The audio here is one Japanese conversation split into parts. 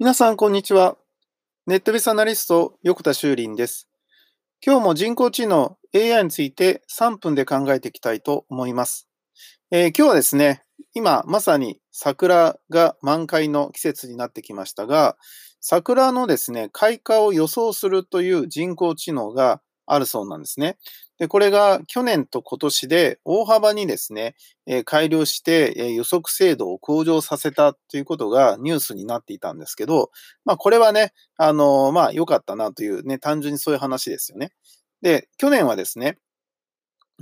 皆さん、こんにちは。ネットベースアナリスト、横田修林です。今日も人工知能 AI について3分で考えていきたいと思います。えー、今日はですね、今まさに桜が満開の季節になってきましたが、桜のですね、開花を予想するという人工知能があるそうなんですね。で、これが去年と今年で大幅にですね、え改良して、え予測精度を向上させたということがニュースになっていたんですけど、まあこれはね、あのまあ良かったなというね、単純にそういう話ですよね。で、去年はですね、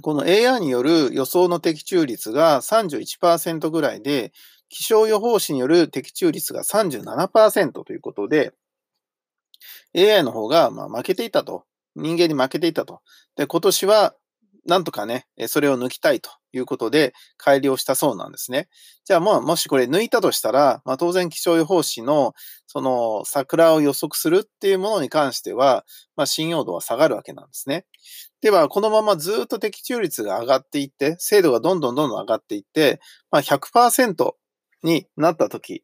この AI による予想の的中率が31%ぐらいで、気象予報士による的中率が37%ということで、AI の方がま負けていたと人間に負けていたと。で、今年はなんとかね、それを抜きたいということで改良したそうなんですね。じゃあもう、もしこれ抜いたとしたら、まあ、当然気象予報士のその桜を予測するっていうものに関しては、まあ、信用度は下がるわけなんですね。では、このままずっと的中率が上がっていって、精度がどんどんどんどん上がっていって、まあ100%になったとき、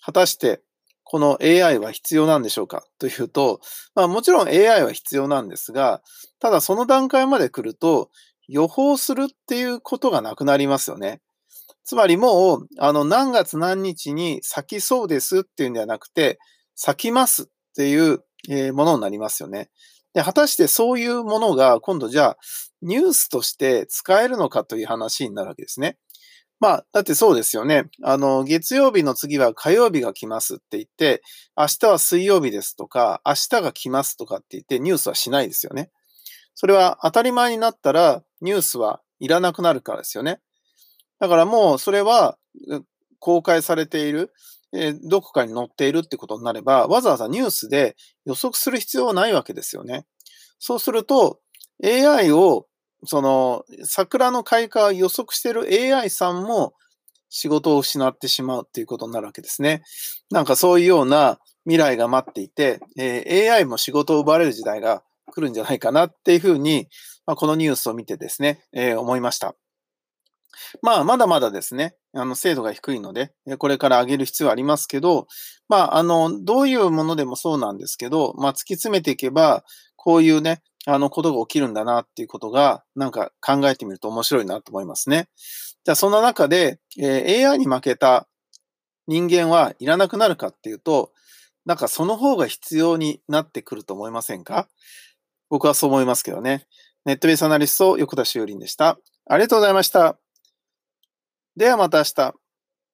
果たしてこの AI は必要なんでしょうかというと、まあもちろん AI は必要なんですが、ただその段階まで来ると予報するっていうことがなくなりますよね。つまりもう、あの何月何日に咲きそうですっていうんではなくて、咲きますっていうものになりますよね。で、果たしてそういうものが今度じゃあニュースとして使えるのかという話になるわけですね。まあ、だってそうですよね。あの、月曜日の次は火曜日が来ますって言って、明日は水曜日ですとか、明日が来ますとかって言ってニュースはしないですよね。それは当たり前になったらニュースはいらなくなるからですよね。だからもうそれは公開されている、えー、どこかに載っているってことになれば、わざわざニュースで予測する必要はないわけですよね。そうすると、AI をその、桜の開花を予測してる AI さんも仕事を失ってしまうっていうことになるわけですね。なんかそういうような未来が待っていて、えー、AI も仕事を奪われる時代が来るんじゃないかなっていうふうに、まあ、このニュースを見てですね、えー、思いました。まあ、まだまだですね、あの、精度が低いので、これから上げる必要はありますけど、まあ、あの、どういうものでもそうなんですけど、まあ、突き詰めていけば、こういうね、あのことが起きるんだなっていうことが、なんか考えてみると面白いなと思いますね。じゃあそんな中で、え、AI に負けた人間はいらなくなるかっていうと、なんかその方が必要になってくると思いませんか？僕はそう思いますけどね。ネットベースアナリスト、横田修林でした。ありがとうございました。ではまた明日。